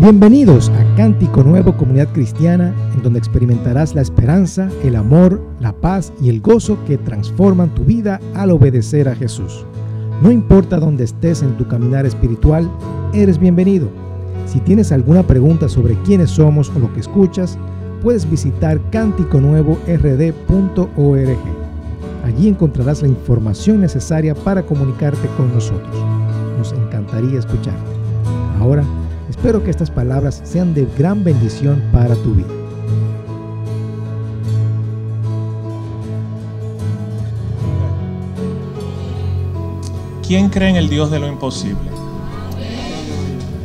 Bienvenidos a Cántico Nuevo Comunidad Cristiana, en donde experimentarás la esperanza, el amor, la paz y el gozo que transforman tu vida al obedecer a Jesús. No importa dónde estés en tu caminar espiritual, eres bienvenido. Si tienes alguna pregunta sobre quiénes somos o lo que escuchas, puedes visitar cánticonuevord.org. Allí encontrarás la información necesaria para comunicarte con nosotros. Nos encantaría escucharte. Ahora, espero que estas palabras sean de gran bendición para tu vida. ¿Quién cree en el Dios de lo imposible?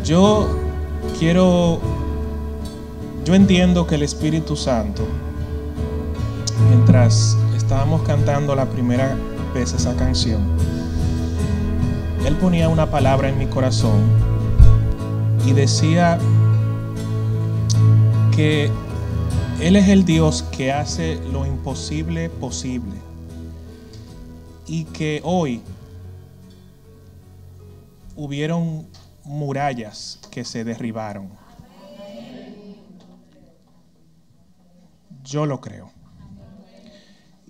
Yo quiero, yo entiendo que el Espíritu Santo, mientras estábamos cantando la primera vez esa canción, Él ponía una palabra en mi corazón y decía que Él es el Dios que hace lo imposible posible y que hoy hubieron murallas que se derribaron. Yo lo creo.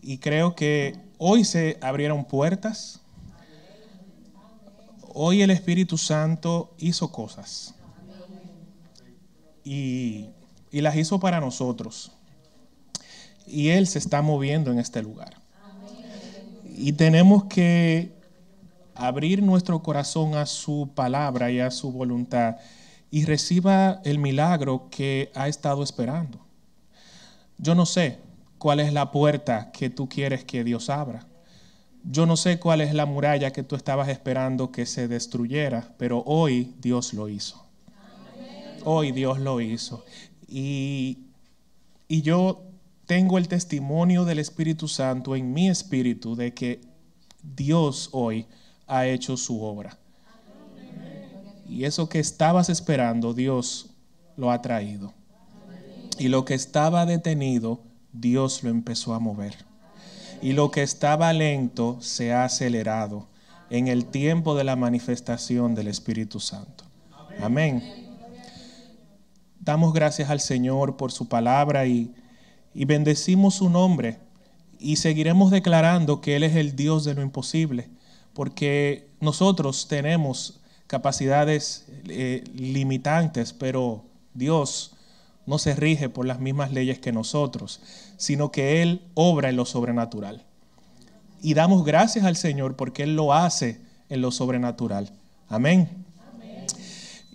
Y creo que hoy se abrieron puertas. Hoy el Espíritu Santo hizo cosas. Y, las hizo para nosotros. Y Él se está moviendo en este lugar. Y tenemos que abrir nuestro corazón a su palabra y a su voluntad y reciba el milagro que ha estado esperando. Yo no sé cuál es la puerta que tú quieres que Dios abra. Yo no sé cuál es la muralla que tú estabas esperando que se destruyera, pero hoy Dios lo hizo. Hoy Dios lo hizo. Y, y yo tengo el testimonio del Espíritu Santo en mi espíritu de que Dios hoy ha hecho su obra. Y eso que estabas esperando, Dios lo ha traído. Y lo que estaba detenido, Dios lo empezó a mover. Y lo que estaba lento se ha acelerado en el tiempo de la manifestación del Espíritu Santo. Amén. Damos gracias al Señor por su palabra y, y bendecimos su nombre y seguiremos declarando que Él es el Dios de lo imposible porque nosotros tenemos capacidades eh, limitantes, pero Dios no se rige por las mismas leyes que nosotros, sino que Él obra en lo sobrenatural. Y damos gracias al Señor porque Él lo hace en lo sobrenatural. Amén.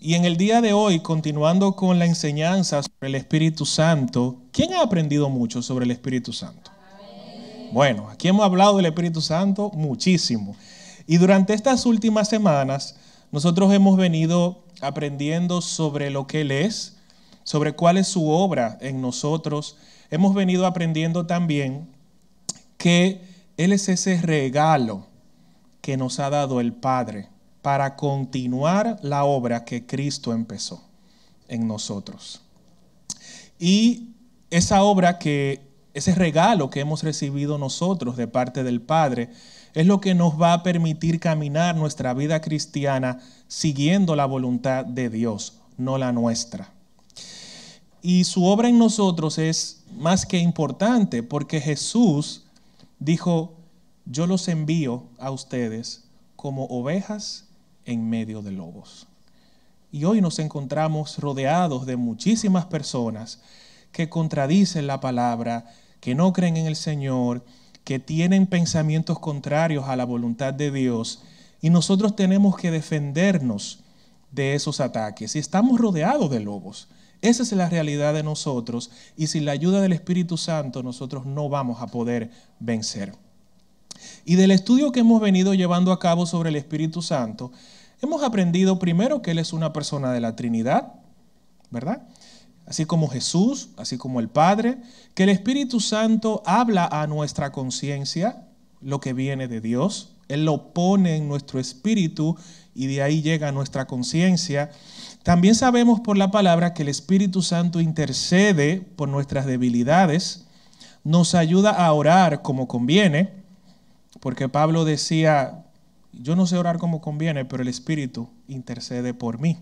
Y en el día de hoy, continuando con la enseñanza sobre el Espíritu Santo, ¿quién ha aprendido mucho sobre el Espíritu Santo? Bueno, aquí hemos hablado del Espíritu Santo muchísimo. Y durante estas últimas semanas, nosotros hemos venido aprendiendo sobre lo que Él es, sobre cuál es su obra en nosotros. Hemos venido aprendiendo también que Él es ese regalo que nos ha dado el Padre para continuar la obra que Cristo empezó en nosotros. Y esa obra que, ese regalo que hemos recibido nosotros de parte del Padre, es lo que nos va a permitir caminar nuestra vida cristiana siguiendo la voluntad de Dios, no la nuestra. Y su obra en nosotros es más que importante porque Jesús dijo, yo los envío a ustedes como ovejas en medio de lobos. Y hoy nos encontramos rodeados de muchísimas personas que contradicen la palabra, que no creen en el Señor, que tienen pensamientos contrarios a la voluntad de Dios y nosotros tenemos que defendernos de esos ataques. Y estamos rodeados de lobos. Esa es la realidad de nosotros y sin la ayuda del Espíritu Santo nosotros no vamos a poder vencer. Y del estudio que hemos venido llevando a cabo sobre el Espíritu Santo, hemos aprendido primero que Él es una persona de la Trinidad, ¿verdad? así como Jesús, así como el Padre, que el Espíritu Santo habla a nuestra conciencia lo que viene de Dios. Él lo pone en nuestro espíritu y de ahí llega nuestra conciencia. También sabemos por la palabra que el Espíritu Santo intercede por nuestras debilidades, nos ayuda a orar como conviene, porque Pablo decía, yo no sé orar como conviene, pero el Espíritu intercede por mí.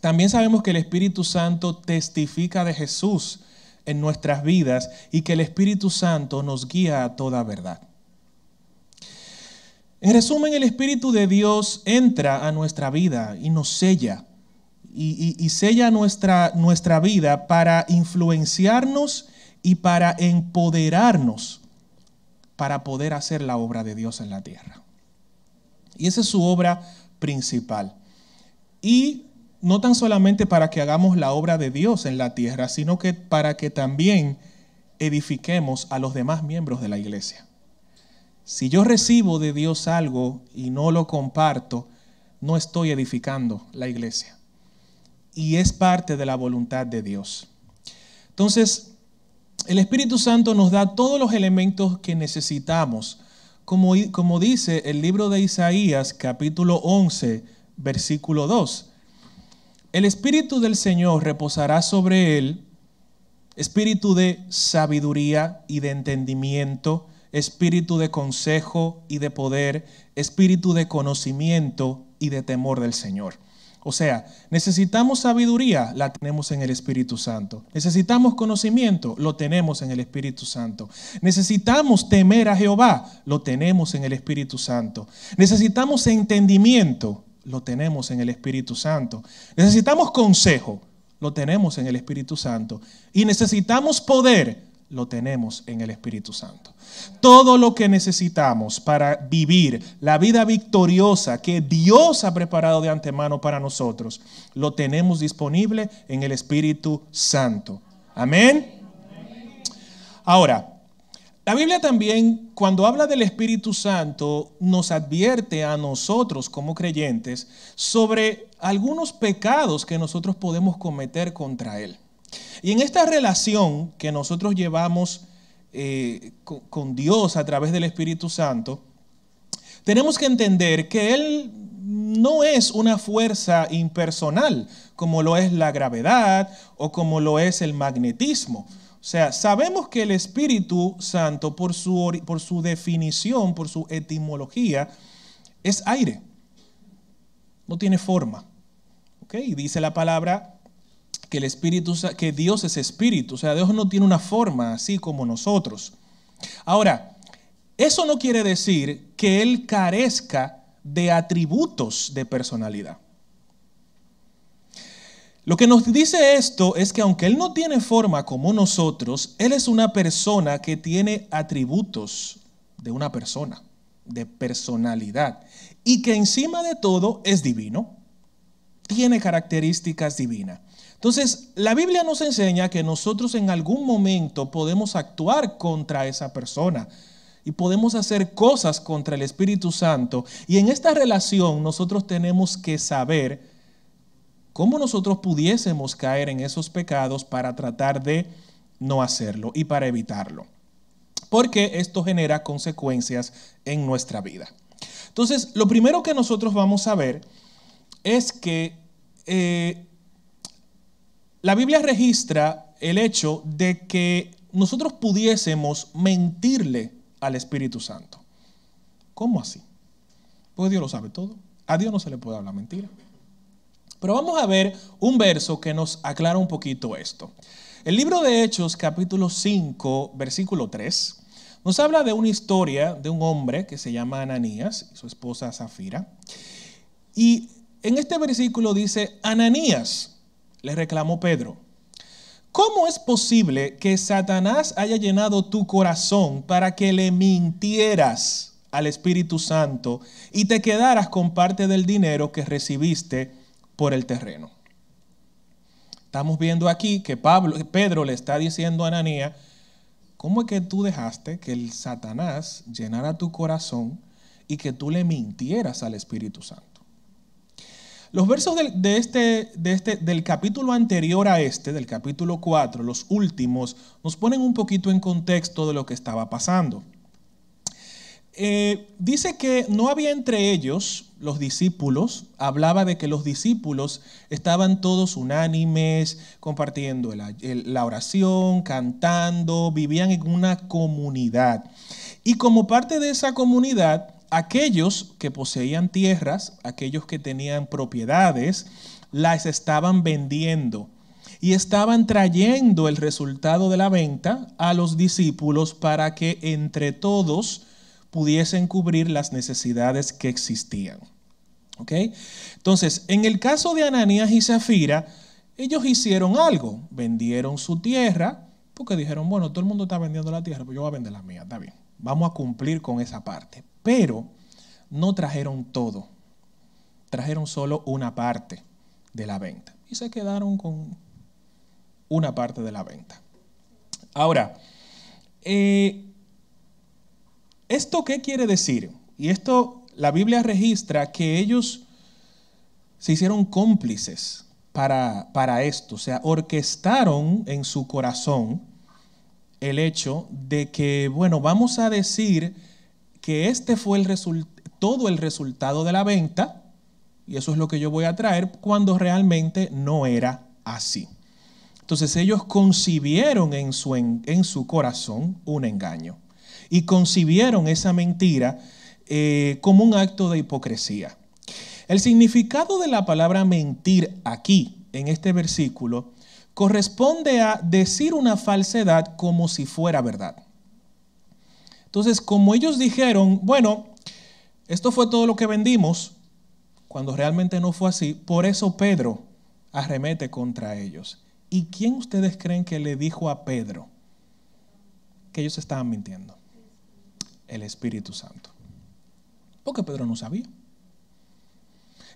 También sabemos que el Espíritu Santo testifica de Jesús en nuestras vidas y que el Espíritu Santo nos guía a toda verdad. En resumen, el Espíritu de Dios entra a nuestra vida y nos sella. Y, sella nuestra, nuestra vida para influenciarnos y para empoderarnos para poder hacer la obra de Dios en la tierra. Y esa es su obra principal. Y no tan solamente para que hagamos la obra de Dios en la tierra, sino que para que también edifiquemos a los demás miembros de la iglesia. Si yo recibo de Dios algo y no lo comparto, no estoy edificando la iglesia. Y es parte de la voluntad de Dios. Entonces, el Espíritu Santo nos da todos los elementos que necesitamos. Como, como dice el libro de Isaías, capítulo 11, versículo 2. El Espíritu del Señor reposará sobre él, espíritu de sabiduría y de entendimiento, espíritu de consejo y de poder, espíritu de conocimiento y de temor del Señor. O sea, necesitamos sabiduría, la tenemos en el Espíritu Santo. Necesitamos conocimiento, lo tenemos en el Espíritu Santo. Necesitamos temer a Jehová, lo tenemos en el Espíritu Santo. Necesitamos entendimiento, lo tenemos en el Espíritu Santo. Necesitamos consejo, lo tenemos en el Espíritu Santo. Y necesitamos poder, lo tenemos en el Espíritu Santo. Todo lo que necesitamos para vivir la vida victoriosa que Dios ha preparado de antemano para nosotros, lo tenemos disponible en el Espíritu Santo. Amén. Ahora, la Biblia también, cuando habla del Espíritu Santo, nos advierte a nosotros como creyentes sobre algunos pecados que nosotros podemos cometer contra Él. Y en esta relación que nosotros llevamos eh, con Dios a través del Espíritu Santo, tenemos que entender que Él no es una fuerza impersonal, como lo es la gravedad o como lo es el magnetismo. O sea, sabemos que el Espíritu Santo, por su, por su definición, por su etimología, es aire. No tiene forma. Y dice la palabra que el Espíritu, que Dios es Espíritu. O sea, Dios no tiene una forma así como nosotros. Ahora, eso no quiere decir que Él carezca de atributos de personalidad. Lo que nos dice esto es que aunque Él no tiene forma como nosotros, Él es una persona que tiene atributos de una persona, de personalidad, y que encima de todo es divino, tiene características divinas. Entonces, la Biblia nos enseña que nosotros en algún momento podemos actuar contra esa persona y podemos hacer cosas contra el Espíritu Santo. Y en esta relación nosotros tenemos que saber cómo nosotros pudiésemos caer en esos pecados para tratar de no hacerlo y para evitarlo. Porque esto genera consecuencias en nuestra vida. Entonces, lo primero que nosotros vamos a ver es que eh, la Biblia registra el hecho de que nosotros pudiésemos mentirle al Espíritu Santo. ¿Cómo así? Porque Dios lo sabe todo. A Dios no se le puede hablar mentira. Pero vamos a ver un verso que nos aclara un poquito esto. El libro de Hechos, capítulo 5, versículo 3, nos habla de una historia de un hombre que se llama Ananías y su esposa Zafira. Y en este versículo dice, Ananías, le reclamó Pedro, ¿cómo es posible que Satanás haya llenado tu corazón para que le mintieras al Espíritu Santo y te quedaras con parte del dinero que recibiste? por el terreno. Estamos viendo aquí que Pablo, Pedro le está diciendo a Ananías, ¿cómo es que tú dejaste que el Satanás llenara tu corazón y que tú le mintieras al Espíritu Santo? Los versos de, este, de este, del capítulo anterior a este, del capítulo 4, los últimos, nos ponen un poquito en contexto de lo que estaba pasando. Eh, dice que no había entre ellos, los discípulos, hablaba de que los discípulos estaban todos unánimes, compartiendo la oración, cantando, vivían en una comunidad. Y como parte de esa comunidad, aquellos que poseían tierras, aquellos que tenían propiedades, las estaban vendiendo y estaban trayendo el resultado de la venta a los discípulos para que entre todos pudiesen cubrir las necesidades que existían. ¿Ok? Entonces, en el caso de Ananías y Zafira, ellos hicieron algo, vendieron su tierra, porque dijeron, bueno, todo el mundo está vendiendo la tierra, pues yo voy a vender la mía, está bien, vamos a cumplir con esa parte. Pero no trajeron todo, trajeron solo una parte de la venta y se quedaron con una parte de la venta. Ahora, eh, ¿esto qué quiere decir? Y esto la Biblia registra que ellos se hicieron cómplices para, para esto, o sea, orquestaron en su corazón el hecho de que, bueno, vamos a decir que este fue todo el resultado de la venta, y eso es lo que yo voy a traer, cuando realmente no era así. Entonces ellos concibieron en su, en su corazón un engaño y concibieron esa mentira eh, como un acto de hipocresía. El significado de la palabra mentir aquí, en este versículo, corresponde a decir una falsedad como si fuera verdad. Entonces, como ellos dijeron, bueno, esto fue todo lo que vendimos, cuando realmente no fue así, por eso Pedro arremete contra ellos. ¿Y quién ustedes creen que le dijo a Pedro que ellos estaban mintiendo? El Espíritu Santo. Porque Pedro no sabía.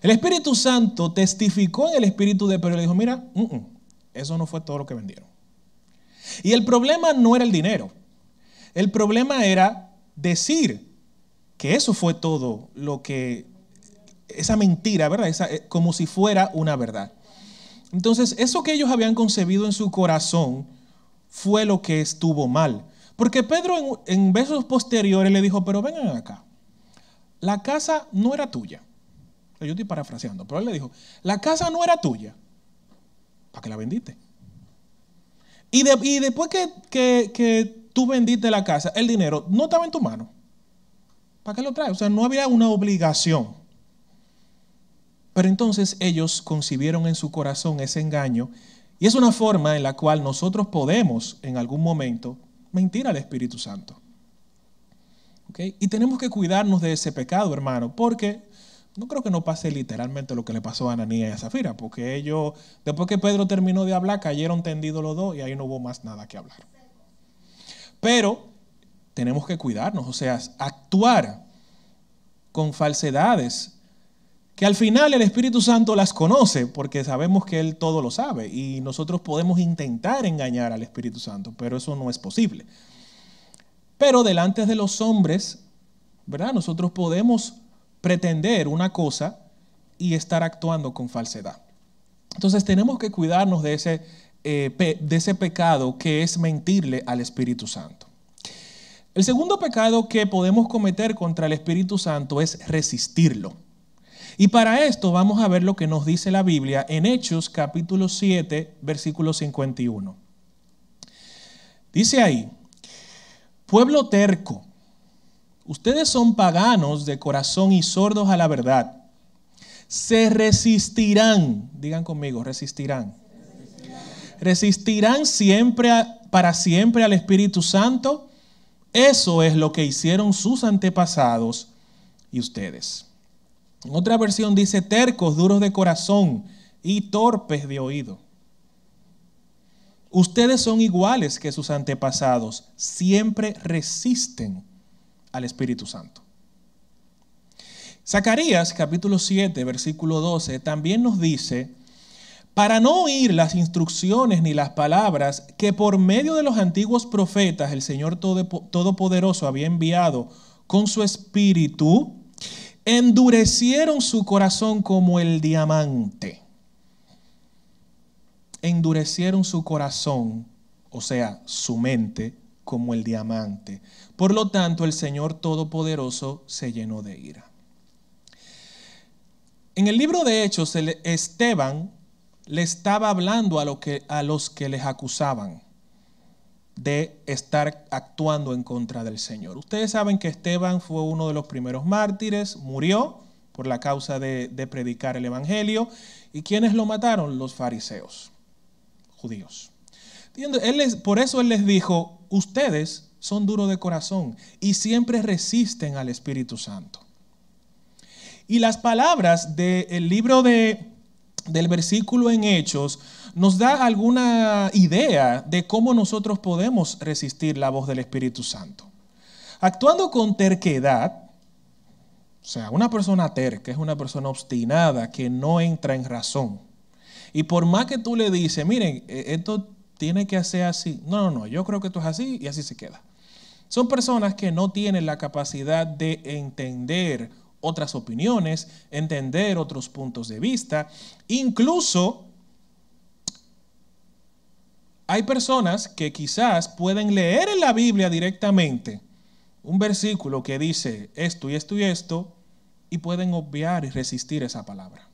El Espíritu Santo testificó en el Espíritu de Pedro y le dijo, mira, eso no fue todo lo que vendieron. Y el problema no era el dinero. El problema era decir que eso fue todo lo que, esa mentira, ¿verdad? Eh, como si fuera una verdad. Entonces, eso que ellos habían concebido en su corazón fue lo que estuvo mal. Porque Pedro en, en besos posteriores le dijo, pero vengan acá, la casa no era tuya. Yo estoy parafraseando, pero él le dijo, la casa no era tuya. ¿Para qué la vendiste? Y, después que, tú vendiste la casa, el dinero no estaba en tu mano. ¿Para qué lo traes? O sea, no había una obligación. Pero entonces ellos concibieron en su corazón ese engaño y es una forma en la cual nosotros podemos en algún momento mentir al Espíritu Santo. Y tenemos que cuidarnos de ese pecado, hermano, porque no creo que no pase literalmente lo que le pasó a Ananías y a Zafira, porque ellos, después que Pedro terminó de hablar, cayeron tendidos los dos y ahí no hubo más nada que hablar. Pero tenemos que cuidarnos, o sea, actuar con falsedades, que al final el Espíritu Santo las conoce, porque sabemos que Él todo lo sabe, y nosotros podemos intentar engañar al Espíritu Santo, pero eso no es posible. Pero delante de los hombres, ¿verdad? Nosotros podemos pretender una cosa y estar actuando con falsedad. Entonces tenemos que cuidarnos de ese, eh, de ese pecado que es mentirle al Espíritu Santo. El segundo pecado que podemos cometer contra el Espíritu Santo es resistirlo. Y para esto vamos a ver lo que nos dice la Biblia en Hechos capítulo 7, versículo 51. Dice ahí, pueblo terco, Ustedes son paganos de corazón y sordos a la verdad. Se resistirán, digan conmigo, resistirán. Resistirán siempre para siempre al Espíritu Santo. Eso es lo que hicieron sus antepasados y ustedes. En otra versión dice tercos, duros de corazón y torpes de oído. Ustedes son iguales que sus antepasados, siempre resisten al Espíritu Santo. Zacarías capítulo 7, versículo 12 también nos dice, para no oír las instrucciones ni las palabras que por medio de los antiguos profetas el Señor Todopoderoso había enviado con su espíritu, endurecieron su corazón como el diamante. Endurecieron su corazón, o sea, su mente, como el diamante. Por lo tanto, el Señor Todopoderoso se llenó de ira. En el libro de Hechos, Esteban le estaba hablando a, que, a los que les acusaban de estar actuando en contra del Señor. Ustedes saben que Esteban fue uno de los primeros mártires, murió por la causa de, predicar el Evangelio. ¿Y quiénes lo mataron? Los fariseos, judíos. por eso él les dijo, ustedes son duros de corazón y siempre resisten al Espíritu Santo. Y las palabras del libro de, del versículo en Hechos nos da alguna idea de cómo nosotros podemos resistir la voz del Espíritu Santo. Actuando con terquedad, o sea, una persona terca es una persona obstinada que no entra en razón. Y por más que tú le dices, miren, e, esto tiene que hacer así. No, no, no, yo creo que esto es así y así se queda. Son personas que no tienen la capacidad de entender otras opiniones, entender otros puntos de vista. Incluso hay personas que quizás pueden leer en la Biblia directamente un versículo que dice esto y esto y esto y pueden obviar y resistir esa palabra.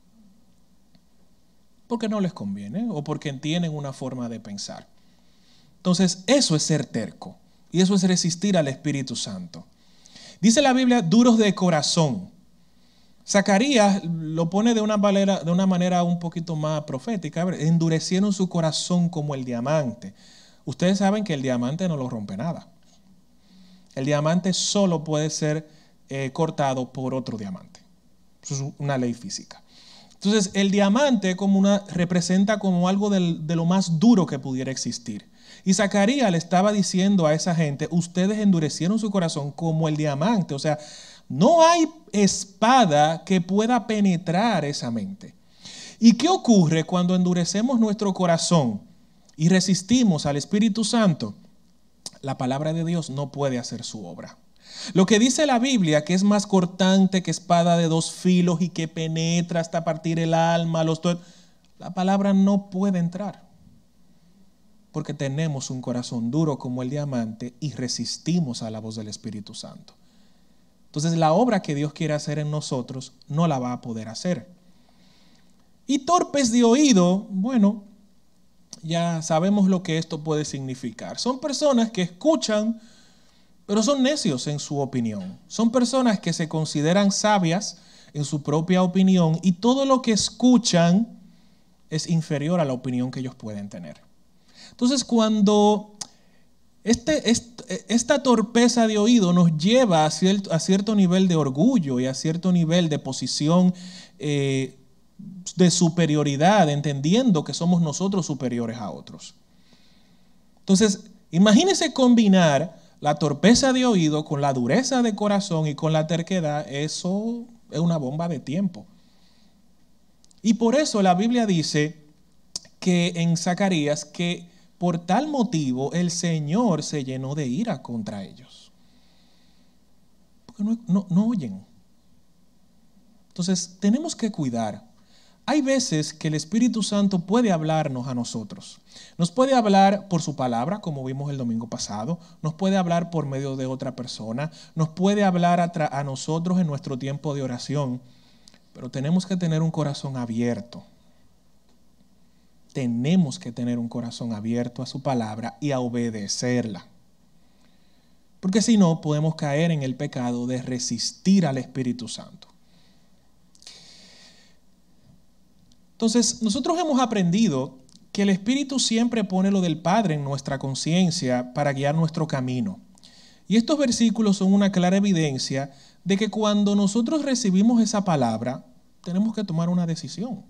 Porque no les conviene o porque tienen una forma de pensar. Entonces, eso es ser terco y eso es resistir al Espíritu Santo. Dice la Biblia, duros de corazón. Zacarías lo pone de una manera, de una manera un poquito más profética. Endurecieron su corazón como el diamante. Ustedes saben que el diamante no lo rompe nada. El diamante solo puede ser eh, cortado por otro diamante. Es una ley física. Entonces, el diamante como una, representa como algo de lo más duro que pudiera existir. Y Zacarías le estaba diciendo a esa gente, ustedes endurecieron su corazón como el diamante. O sea, no hay espada que pueda penetrar esa mente. ¿Y qué ocurre cuando endurecemos nuestro corazón y resistimos al Espíritu Santo? la palabra de Dios no puede hacer su obra. Lo que dice la Biblia, que es más cortante que espada de dos filos y que penetra hasta partir el alma, los la palabra no puede entrar. Porque tenemos un corazón duro como el diamante y resistimos a la voz del Espíritu Santo. Entonces la obra que Dios quiere hacer en nosotros no la va a poder hacer. Y torpes de oído, bueno, ya sabemos lo que esto puede significar. Son personas que escuchan, pero son necios en su opinión. Son personas que se consideran sabias en su propia opinión y todo lo que escuchan es inferior a la opinión que ellos pueden tener. Entonces, cuando este, esta torpeza de oído nos lleva a cierto, a cierto, nivel de orgullo y a cierto nivel de posición eh, de superioridad, entendiendo que somos nosotros superiores a otros. Entonces, imagínense combinar la torpeza de oído con la dureza de corazón y con la terquedad, eso es una bomba de tiempo. Y por eso la Biblia dice que en Zacarías que por tal motivo el Señor se llenó de ira contra ellos. Porque no, no oyen. Entonces tenemos que cuidar hay veces que el Espíritu Santo puede hablarnos a nosotros. Nos puede hablar por su palabra, como vimos el domingo pasado, nos puede hablar por medio de otra persona, nos puede hablar a, nosotros en nuestro tiempo de oración, pero tenemos que tener un corazón abierto. Tenemos que tener un corazón abierto a su palabra y a obedecerla. Porque si no, podemos caer en el pecado de resistir al Espíritu Santo. Entonces, nosotros hemos aprendido que el Espíritu siempre pone lo del Padre en nuestra conciencia para guiar nuestro camino. Y estos versículos son una clara evidencia de que cuando nosotros recibimos esa palabra, tenemos que tomar una decisión.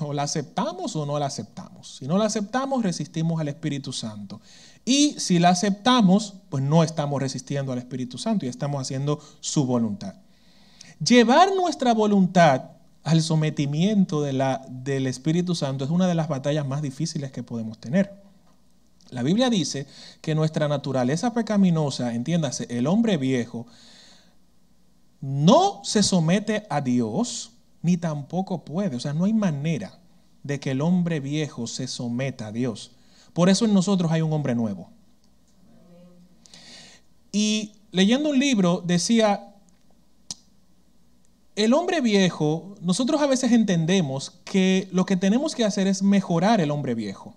O la aceptamos o no la aceptamos. Si no la aceptamos, resistimos al Espíritu Santo. Y si la aceptamos, pues no estamos resistiendo al Espíritu Santo y estamos haciendo su voluntad. Llevar nuestra voluntad al sometimiento de la, del Espíritu Santo es una de las batallas más difíciles que podemos tener. La Biblia dice que nuestra naturaleza pecaminosa, entiéndase, el hombre viejo, no se somete a Dios, ni tampoco puede. O sea, no hay manera de que el hombre viejo se someta a Dios. Por eso en nosotros hay un hombre nuevo. Y leyendo un libro decía, el hombre viejo, nosotros a veces entendemos que lo que tenemos que hacer es mejorar el hombre viejo,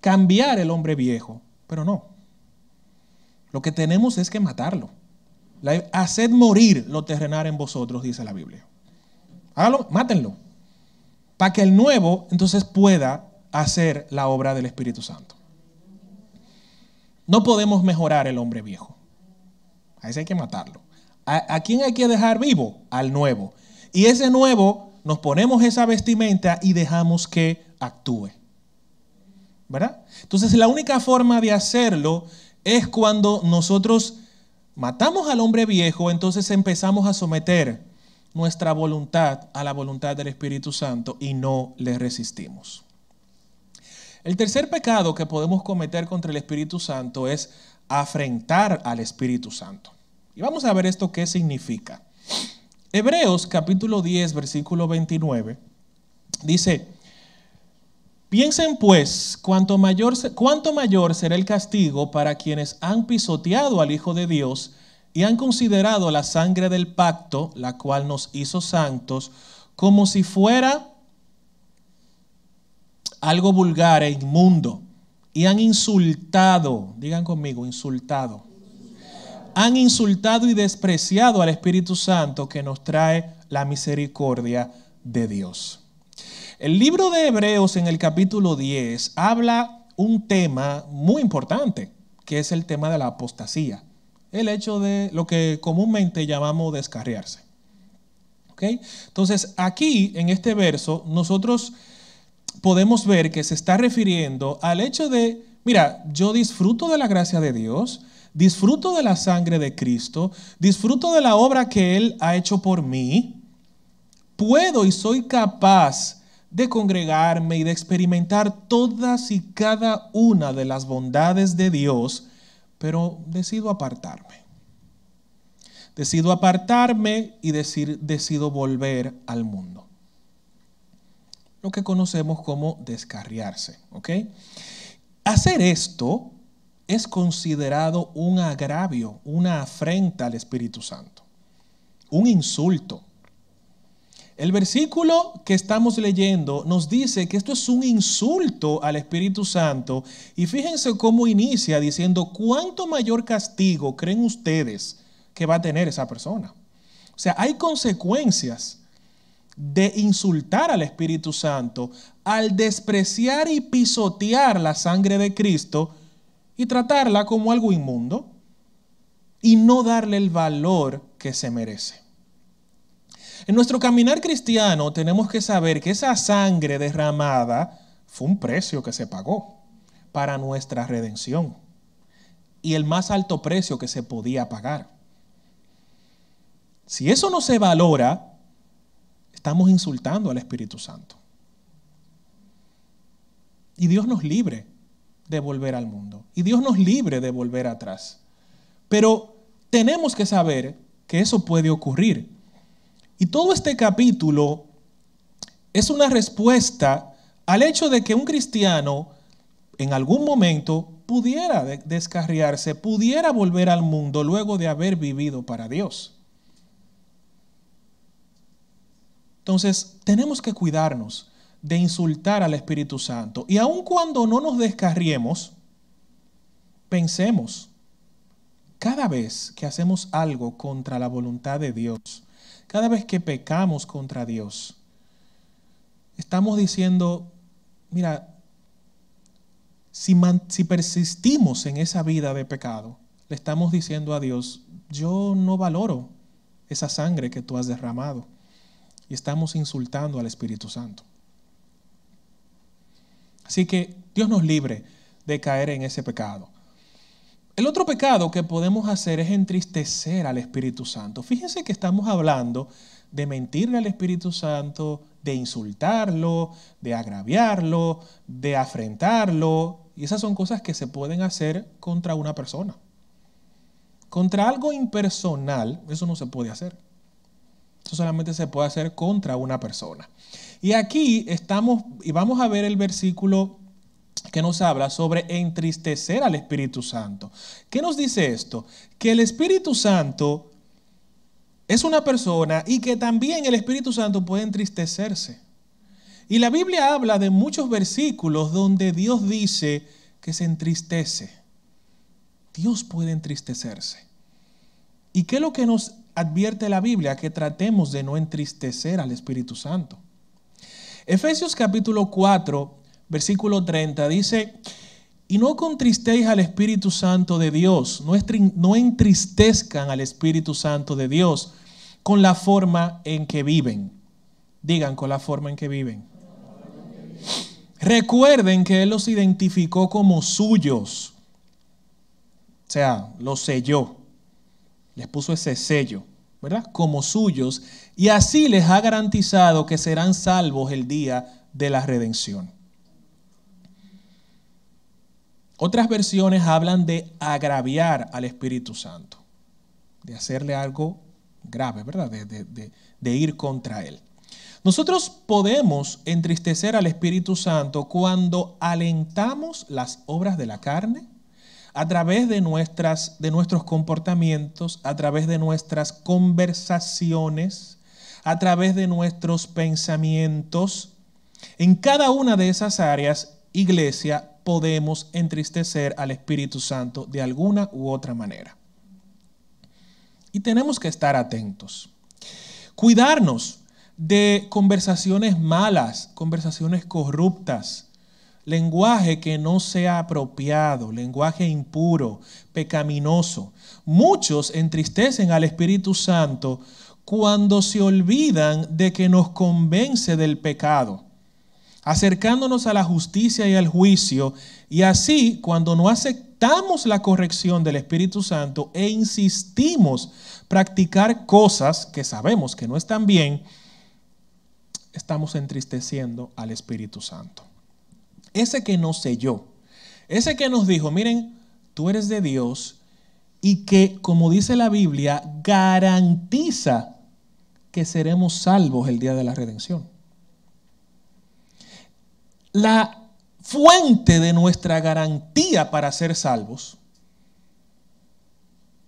cambiar el hombre viejo, pero no. Lo que tenemos es que matarlo. haced morir lo terrenal en vosotros, dice la Biblia. Hágalo, mátenlo. Para que el nuevo entonces pueda hacer la obra del Espíritu Santo. No podemos mejorar el hombre viejo. A ese hay que matarlo. ¿A, quién hay que dejar vivo? Al nuevo. Y ese nuevo nos ponemos esa vestimenta y dejamos que actúe. ¿Verdad? Entonces la única forma de hacerlo es cuando nosotros matamos al hombre viejo, entonces empezamos a someter nuestra voluntad a la voluntad del Espíritu Santo y no le resistimos. El tercer pecado que podemos cometer contra el Espíritu Santo es afrentar al Espíritu Santo. Y vamos a ver esto qué significa. Hebreos capítulo 10, versículo 29, dice, piensen pues cuánto mayor, cuánto mayor será el castigo para quienes han pisoteado al Hijo de Dios y han considerado la sangre del pacto, la cual nos hizo santos, como si fuera algo vulgar e inmundo y han insultado, digan conmigo, insultado. Han insultado y despreciado al Espíritu Santo que nos trae la misericordia de Dios. El libro de Hebreos en el capítulo 10 habla un tema muy importante, que es el tema de la apostasía, el hecho de lo que comúnmente llamamos descarriarse. Entonces, aquí en este verso, nosotros podemos ver que se está refiriendo al hecho de, mira, yo disfruto de la gracia de Dios, disfruto de la sangre de Cristo, disfruto de la obra que Él ha hecho por mí, puedo y soy capaz de congregarme y de experimentar todas y cada una de las bondades de Dios, pero decido apartarme. Decido apartarme y decir, decido volver al mundo lo que conocemos como descarriarse. ¿ok? Hacer esto es considerado un agravio, una afrenta al Espíritu Santo, un insulto. El versículo que estamos leyendo nos dice que esto es un insulto al Espíritu Santo y fíjense cómo inicia diciendo, ¿cuánto mayor castigo creen ustedes que va a tener esa persona? O sea, hay consecuencias de insultar al Espíritu Santo al despreciar y pisotear la sangre de Cristo y tratarla como algo inmundo y no darle el valor que se merece. En nuestro caminar cristiano tenemos que saber que esa sangre derramada fue un precio que se pagó para nuestra redención y el más alto precio que se podía pagar. Si eso no se valora, estamos insultando al Espíritu Santo. Y Dios nos libre de volver al mundo. Y Dios nos libre de volver atrás. Pero tenemos que saber que eso puede ocurrir. Y todo este capítulo es una respuesta al hecho de que un cristiano en algún momento pudiera descarriarse, pudiera volver al mundo luego de haber vivido para Dios. Entonces, tenemos que cuidarnos de insultar al Espíritu Santo. Y aun cuando no nos descarriemos, pensemos, cada vez que hacemos algo contra la voluntad de Dios, cada vez que pecamos contra Dios, estamos diciendo, mira, si, si, persistimos en esa vida de pecado, le estamos diciendo a Dios, yo no valoro esa sangre que tú has derramado y estamos insultando al Espíritu Santo. Así que Dios nos libre de caer en ese pecado. El otro pecado que podemos hacer es entristecer al Espíritu Santo. Fíjense que estamos hablando de mentirle al Espíritu Santo, de insultarlo, de agraviarlo, de afrentarlo. Y esas son cosas que se pueden hacer contra una persona. Contra algo impersonal, eso no se puede hacer. Eso solamente se puede hacer contra una persona. Y aquí estamos, y vamos a ver el versículo que nos habla sobre entristecer al Espíritu Santo. ¿Qué nos dice esto? Que el Espíritu Santo es una persona y que también el Espíritu Santo puede entristecerse. Y la Biblia habla de muchos versículos donde Dios dice que se entristece. Dios puede entristecerse. ¿Y qué es lo que nos advierte la Biblia? Que tratemos de no entristecer al Espíritu Santo. Efesios capítulo 4, versículo 30 dice, y no contristéis al Espíritu Santo de Dios, no entristezcan al Espíritu Santo de Dios con la forma en que viven. Digan con la forma en que viven. Recuerden que Él los identificó como suyos. O sea, los selló. Les puso ese sello, ¿verdad? Como suyos. Y así les ha garantizado que serán salvos el día de la redención. Otras versiones hablan de agraviar al Espíritu Santo, de hacerle algo grave, ¿verdad? De, de ir contra Él. Nosotros podemos entristecer al Espíritu Santo cuando alentamos las obras de la carne a través de, nuestras, de nuestros comportamientos, a través de nuestras conversaciones, a través de nuestros pensamientos. En cada una de esas áreas, iglesia, podemos entristecer al Espíritu Santo de alguna u otra manera. Y tenemos que estar atentos. Cuidarnos de conversaciones malas, conversaciones corruptas, lenguaje que no sea apropiado, lenguaje impuro, pecaminoso. Muchos entristecen al Espíritu Santo cuando se olvidan de que nos convence del pecado, acercándonos a la justicia y al juicio, y así cuando no aceptamos la corrección del Espíritu Santo e insistimos practicar cosas que sabemos que no están bien, estamos entristeciendo al Espíritu Santo. Ese que nos selló, ese que nos dijo, miren, tú eres de Dios y que, como dice la Biblia, garantiza que seremos salvos el día de la redención. La fuente de nuestra garantía para ser salvos,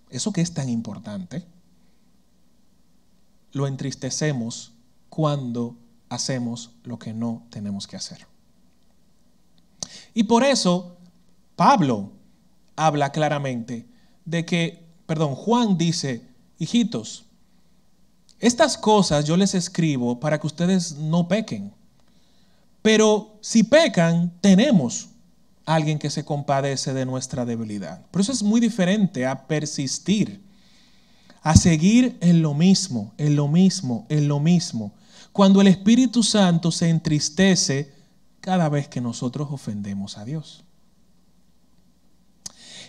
eso que es tan importante, lo entristecemos cuando hacemos lo que no tenemos que hacer. Y por eso Pablo habla claramente de que, perdón, Juan dice, hijitos, estas cosas yo les escribo para que ustedes no pequen. Pero si pecan, tenemos alguien que se compadece de nuestra debilidad. Pero eso es muy diferente a persistir, a seguir en lo mismo, en lo mismo, en lo mismo cuando el Espíritu Santo se entristece cada vez que nosotros ofendemos a Dios.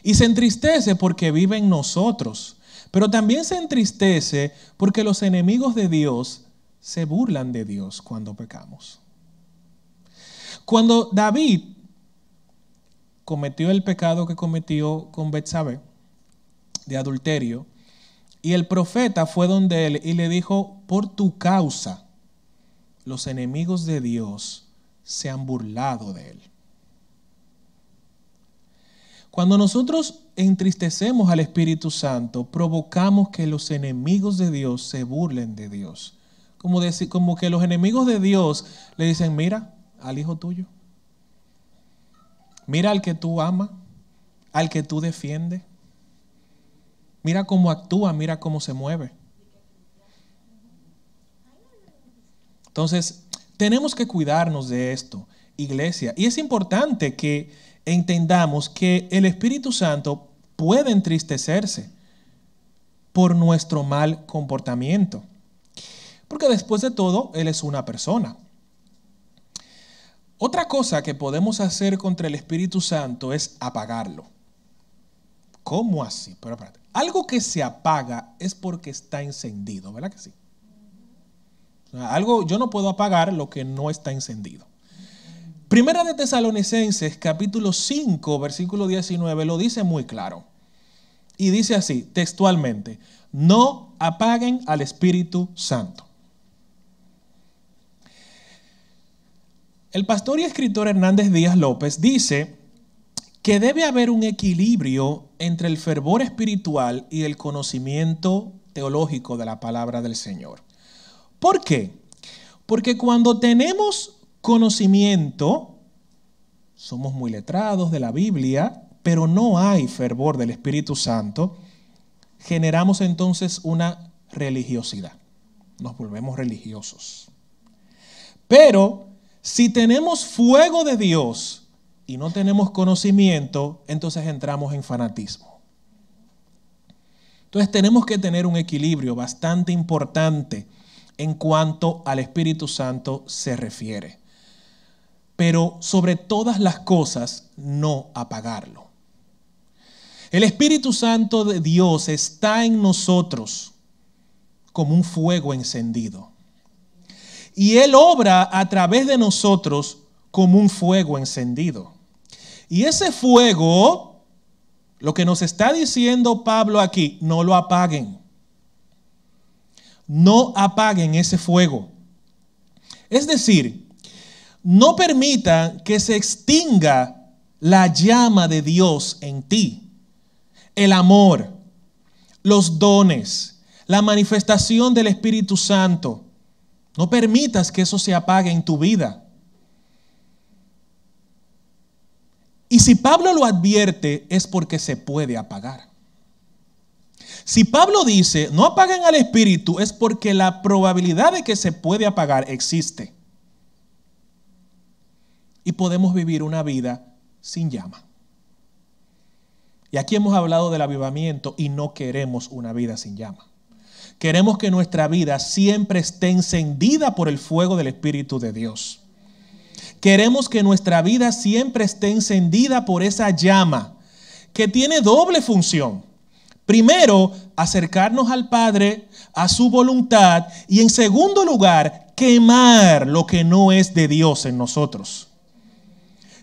Y se entristece porque vive en nosotros, pero también se entristece porque los enemigos de Dios se burlan de Dios cuando pecamos. Cuando David cometió el pecado que cometió con Betsabé de adulterio, y el profeta fue donde él y le dijo, por tu causa, los enemigos de Dios se han burlado de él. Cuando nosotros entristecemos al Espíritu Santo, provocamos que los enemigos de Dios se burlen de Dios. Como, decir, como que los enemigos de Dios le dicen, mira al hijo tuyo, mira al que tú amas, al que tú defiendes, mira cómo actúa, mira cómo se mueve. Entonces, tenemos que cuidarnos de esto, iglesia. Y es importante que entendamos que el Espíritu Santo puede entristecerse por nuestro mal comportamiento. Porque después de todo, Él es una persona. Otra cosa que podemos hacer contra el Espíritu Santo es apagarlo. ¿Cómo así? Pero algo que se apaga es porque está encendido, ¿verdad que sí? Algo, yo no puedo apagar lo que no está encendido. Primera de Tesalonicenses, capítulo 5, versículo 19, lo dice muy claro. Y dice así, textualmente, no apaguen al Espíritu Santo. El pastor y escritor Hernández Díaz López dice que debe haber un equilibrio entre el fervor espiritual y el conocimiento teológico de la palabra del Señor. ¿Por qué? Porque cuando tenemos conocimiento, somos muy letrados de la Biblia, pero no hay fervor del Espíritu Santo, generamos entonces una religiosidad. Nos volvemos religiosos. Pero si tenemos fuego de Dios y no tenemos conocimiento, entonces entramos en fanatismo. Entonces tenemos que tener un equilibrio bastante importante en cuanto al Espíritu Santo se refiere. Pero sobre todas las cosas, no apagarlo. El Espíritu Santo de Dios está en nosotros como un fuego encendido. Y Él obra a través de nosotros como un fuego encendido. Y ese fuego, lo que nos está diciendo Pablo aquí, no lo apaguen. No apaguen ese fuego. Es decir, no permitan que se extinga la llama de Dios en ti. El amor, los dones, la manifestación del Espíritu Santo. No permitas que eso se apague en tu vida. Y si Pablo lo advierte es porque se puede apagar. Si Pablo dice, no apaguen al Espíritu, es porque la probabilidad de que se puede apagar existe. Y podemos vivir una vida sin llama. Y aquí hemos hablado del avivamiento y no queremos una vida sin llama. Queremos que nuestra vida siempre esté encendida por el fuego del Espíritu de Dios. Queremos que nuestra vida siempre esté encendida por esa llama que tiene doble función. Primero, acercarnos al Padre, a su voluntad y en segundo lugar, quemar lo que no es de Dios en nosotros.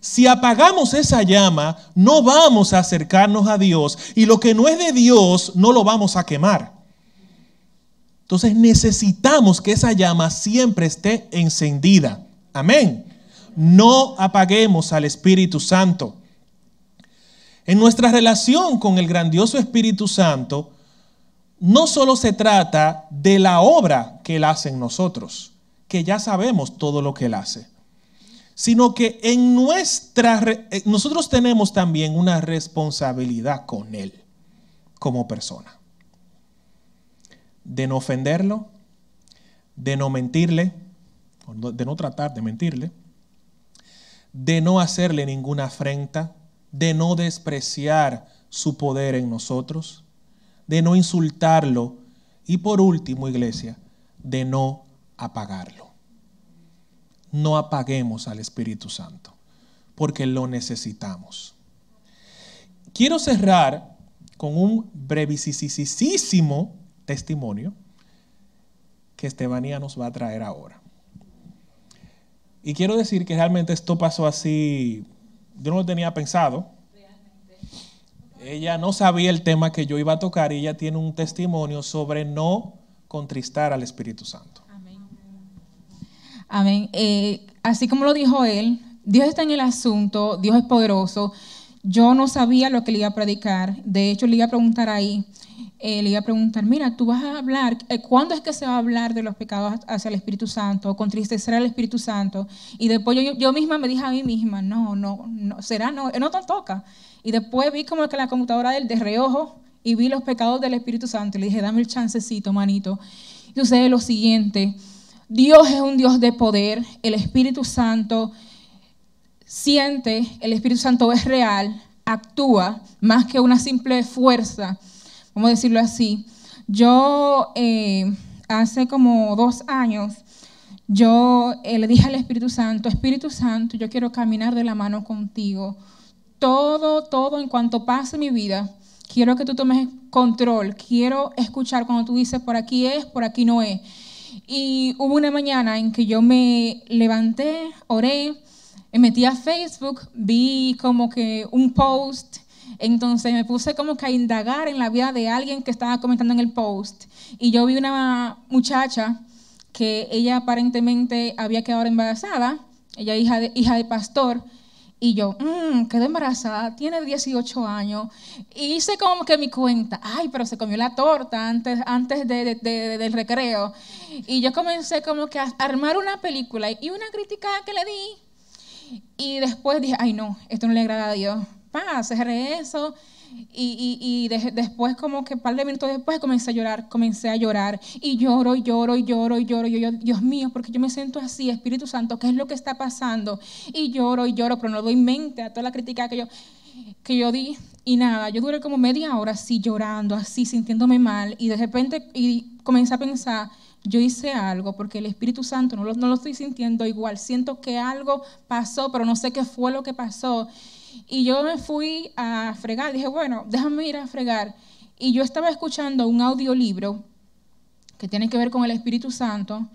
Si apagamos esa llama, no vamos a acercarnos a Dios y lo que no es de Dios no lo vamos a quemar. Entonces necesitamos que esa llama siempre esté encendida. Amén. No apaguemos al Espíritu Santo. En nuestra relación con el grandioso Espíritu Santo, no solo se trata de la obra que Él hace en nosotros, que ya sabemos todo lo que Él hace, sino que en eh, nosotros tenemos también una responsabilidad con Él como persona de no ofenderlo, de no mentirle, de no tratar de mentirle, de no hacerle ninguna afrenta, de no despreciar su poder en nosotros, de no insultarlo y por último, iglesia, de no apagarlo. No apaguemos al Espíritu Santo, porque lo necesitamos. Quiero cerrar con un brevísimo testimonio que Estebanía nos va a traer ahora. Y quiero decir que realmente esto pasó así, yo no lo tenía pensado. Ella no sabía el tema que yo iba a tocar y ella tiene un testimonio sobre no contristar al Espíritu Santo. Amén. Eh, así como lo dijo él, Dios está en el asunto, Dios es poderoso. Yo no sabía lo que le iba a predicar. De hecho, le iba a preguntar ahí, eh, le iba a preguntar, mira, tú vas a hablar, eh, ¿cuándo es que se va a hablar de los pecados hacia el Espíritu Santo, o contristecer al Espíritu Santo? Y después yo, misma me dije a mí misma, no, no, no, será, no, no te toca. Y después vi como que la computadora del de reojo y vi los pecados del Espíritu Santo y le dije, dame el chancecito, manito. Y sucede lo siguiente, Dios es un Dios de poder, el Espíritu Santo siente, el Espíritu Santo es real, actúa más que una simple fuerza a decirlo así. Yo eh, hace como dos años, yo eh, le dije al Espíritu Santo, Espíritu Santo, yo quiero caminar de la mano contigo. Todo, todo en cuanto pase mi vida, quiero que tú tomes control, quiero escuchar cuando tú dices, por aquí es, por aquí no es. Y hubo una mañana en que yo me levanté, oré, me metí a Facebook, vi como que un post entonces me puse como que a indagar en la vida de alguien que estaba comentando en el post. Y yo vi una muchacha que ella aparentemente había quedado embarazada, ella hija de, hija de pastor, y yo, mmm, quedé embarazada, tiene 18 años. Y hice como que mi cuenta, ay, pero se comió la torta antes, antes del recreo. Y yo comencé como que a armar una película y una crítica que le di. Y después dije, ay, no, esto no le agrada a Dios cerré eso Y, después, como que un par de minutos después, comencé a llorar, comencé a llorar. Y lloro, y lloro, y lloro, y lloro. Y yo, Dios mío, porque yo me siento así, Espíritu Santo, ¿qué es lo que está pasando? Y lloro, y lloro, pero no doy mente a toda la crítica que yo, que yo di. Y nada, yo duré como media hora así llorando, así, sintiéndome mal. Y de repente y comencé a pensar, yo hice algo porque el Espíritu Santo no lo, no lo estoy sintiendo igual. Siento que algo pasó, pero no sé qué fue lo que pasó. Y yo me fui a fregar. Dije, bueno, déjame ir a fregar. Y yo estaba escuchando un audiolibro que tiene que ver con el Espíritu Santo.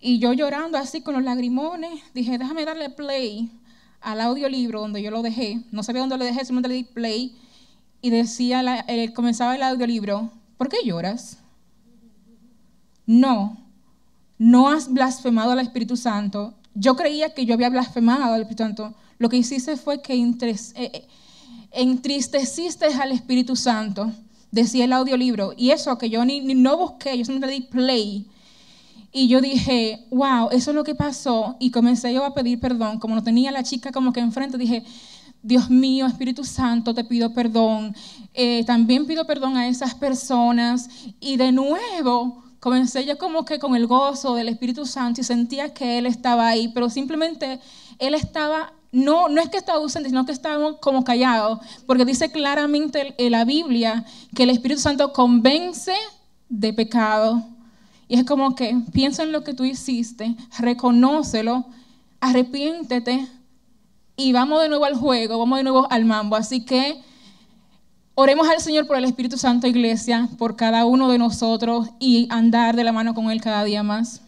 Y yo llorando así con los lagrimones, dije, déjame darle play al audiolibro donde yo lo dejé. No sabía dónde lo dejé, simplemente le di play. Y decía, comenzaba el audiolibro, ¿por qué lloras? No, no has blasfemado al Espíritu Santo. Yo creía que yo había blasfemado al Espíritu Santo. Lo que hiciste fue que eh, eh, entristeciste al Espíritu Santo, decía el audiolibro. Y eso que yo ni, no busqué, yo simplemente di play. Y yo dije, wow, eso es lo que pasó. Y comencé yo a pedir perdón. Como no tenía la chica como que enfrente, dije, Dios mío, Espíritu Santo, te pido perdón. Eh, también pido perdón a esas personas. Y de nuevo, comencé yo como que con el gozo del Espíritu Santo y sentía que Él estaba ahí, pero simplemente Él estaba no, no es que estaba ausente, sino que estábamos como callados, porque dice claramente en la Biblia que el Espíritu Santo convence de pecado. Y es como que piensa en lo que tú hiciste, reconócelo, arrepiéntete y vamos de nuevo al juego, vamos de nuevo al mambo. Así que oremos al Señor por el Espíritu Santo, iglesia, por cada uno de nosotros y andar de la mano con Él cada día más.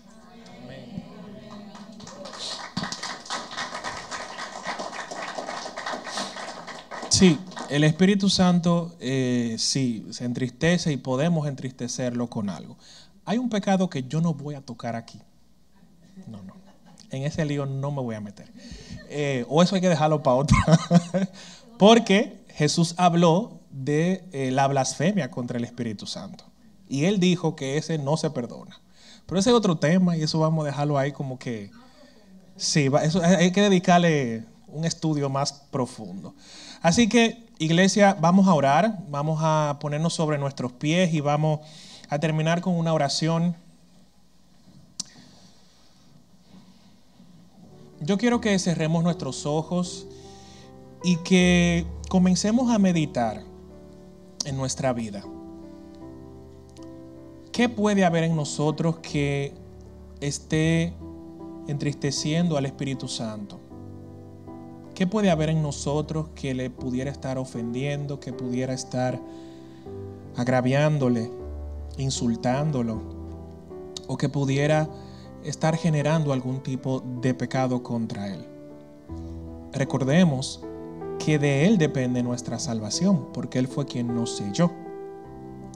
Sí, el Espíritu Santo eh, sí se entristece y podemos entristecerlo con algo. Hay un pecado que yo no voy a tocar aquí. No, no. En ese lío no me voy a meter. Eh, o eso hay que dejarlo para otra. Porque Jesús habló de eh, la blasfemia contra el Espíritu Santo. Y él dijo que ese no se perdona. Pero ese es otro tema y eso vamos a dejarlo ahí como que... Sí, eso hay que dedicarle un estudio más profundo. Así que, iglesia, vamos a orar, vamos a ponernos sobre nuestros pies y vamos a terminar con una oración. Yo quiero que cerremos nuestros ojos y que comencemos a meditar en nuestra vida. ¿Qué puede haber en nosotros que esté entristeciendo al Espíritu Santo? ¿Qué puede haber en nosotros que le pudiera estar ofendiendo, que pudiera estar agraviándole, insultándolo, o que pudiera estar generando algún tipo de pecado contra él? Recordemos que de Él depende nuestra salvación, porque Él fue quien nos selló.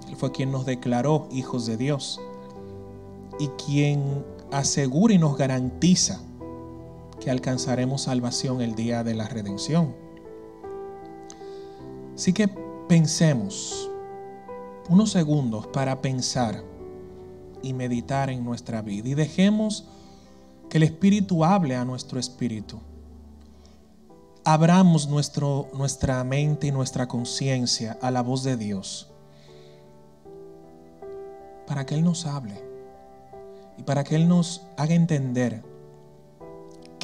Él fue quien nos declaró hijos de Dios y quien asegura y nos garantiza que alcanzaremos salvación el día de la redención. Así que pensemos unos segundos para pensar y meditar en nuestra vida y dejemos que el Espíritu hable a nuestro espíritu. Abramos nuestro, nuestra mente y nuestra conciencia a la voz de Dios para que Él nos hable y para que Él nos haga entender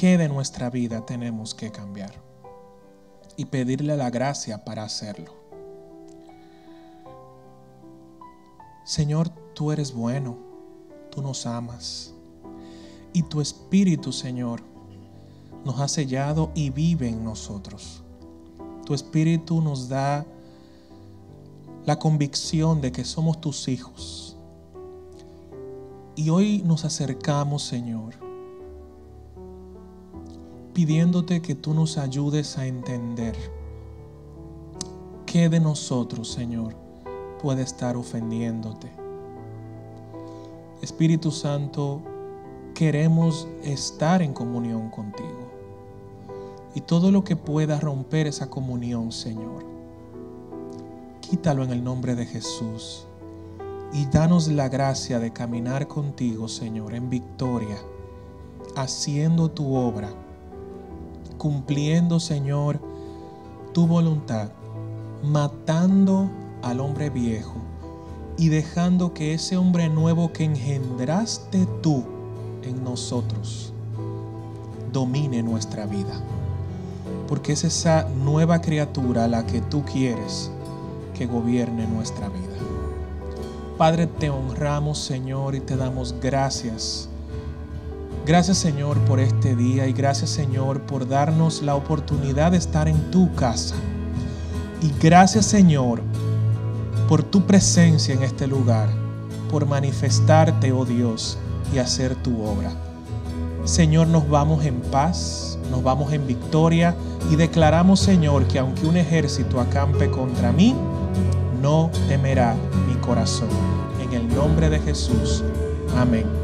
qué de nuestra vida tenemos que cambiar y pedirle la gracia para hacerlo. Señor, tú eres bueno, tú nos amas y tu Espíritu, Señor, nos ha sellado y vive en nosotros. Tu Espíritu nos da la convicción de que somos tus hijos. Y hoy nos acercamos, Señor, pidiéndote que tú nos ayudes a entender qué de nosotros, Señor, puede estar ofendiéndote. Espíritu Santo, queremos estar en comunión contigo. Y todo lo que pueda romper esa comunión, Señor, quítalo en el nombre de Jesús. Y danos la gracia de caminar contigo, Señor, en victoria, haciendo tu obra cumpliendo, Señor, tu voluntad matando al hombre viejo y dejando que ese hombre nuevo que engendraste tú en nosotros domine nuestra vida. Porque es esa nueva criatura la que tú quieres que gobierne nuestra vida. Padre, te honramos Señor y te damos gracias. Gracias Señor por este día y gracias Señor por darnos la oportunidad de estar en tu casa. Y gracias Señor por tu presencia en este lugar, por manifestarte, oh Dios, y hacer tu obra. Señor, nos vamos en paz, nos vamos en victoria y declaramos, Señor, que aunque un ejército acampe contra mí, no temerá mi corazón. En el nombre de Jesús. Amén.